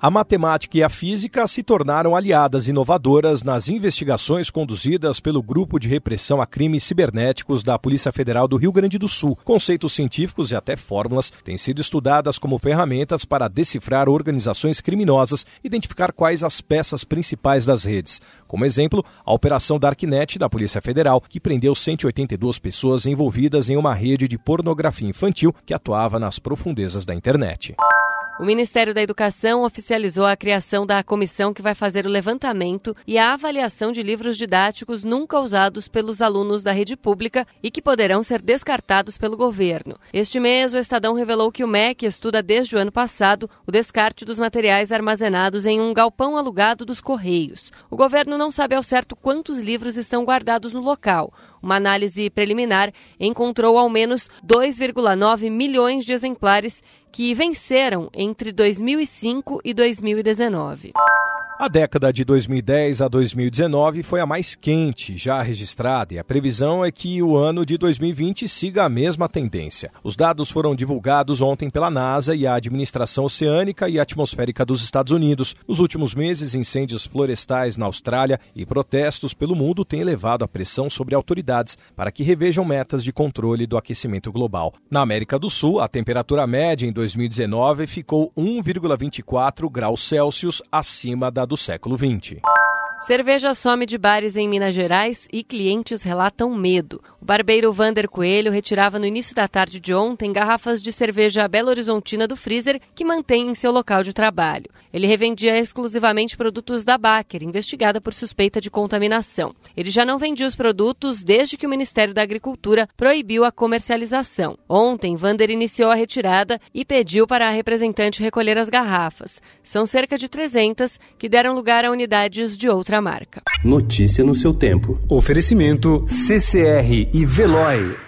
A matemática e a física se tornaram aliadas inovadoras nas investigações conduzidas pelo Grupo de Repressão a Crimes Cibernéticos da Polícia Federal do Rio Grande do Sul. Conceitos científicos e até fórmulas têm sido estudadas como ferramentas para decifrar organizações criminosas, identificar quais as peças principais das redes. Como exemplo, a Operação Darknet da Polícia Federal, que prendeu 182 pessoas envolvidas em uma rede de pornografia infantil que atuava nas profundezas da internet. O Ministério da Educação oficializou a criação da comissão que vai fazer o levantamento e a avaliação de livros didáticos nunca usados pelos alunos da rede pública e que poderão ser descartados pelo governo. Este mês, o Estadão revelou que o MEC estuda desde o ano passado o descarte dos materiais armazenados em um galpão alugado dos Correios. O governo não sabe ao certo quantos livros estão guardados no local. Uma análise preliminar encontrou ao menos 2,9 milhões de exemplares que venceram entre 2005 e 2019. A década de 2010 a 2019 foi a mais quente já registrada e a previsão é que o ano de 2020 siga a mesma tendência. Os dados foram divulgados ontem pela NASA e a Administração Oceânica e Atmosférica dos Estados Unidos. Nos últimos meses, incêndios florestais na Austrália e protestos pelo mundo têm elevado a pressão sobre autoridades para que revejam metas de controle do aquecimento global. Na América do Sul, a temperatura média em 2019 ficou 1,24 graus Celsius acima da do século XX. Cerveja some de bares em Minas Gerais e clientes relatam medo. O barbeiro Vander Coelho retirava no início da tarde de ontem garrafas de cerveja Belo Horizontina do freezer que mantém em seu local de trabalho. Ele revendia exclusivamente produtos da Baker, investigada por suspeita de contaminação. Ele já não vendia os produtos desde que o Ministério da Agricultura proibiu a comercialização. Ontem, Vander iniciou a retirada e pediu para a representante recolher as garrafas. São cerca de 300 que deram lugar a unidades de outros outra marca. Notícia no seu tempo. Oferecimento CCR e Veloy.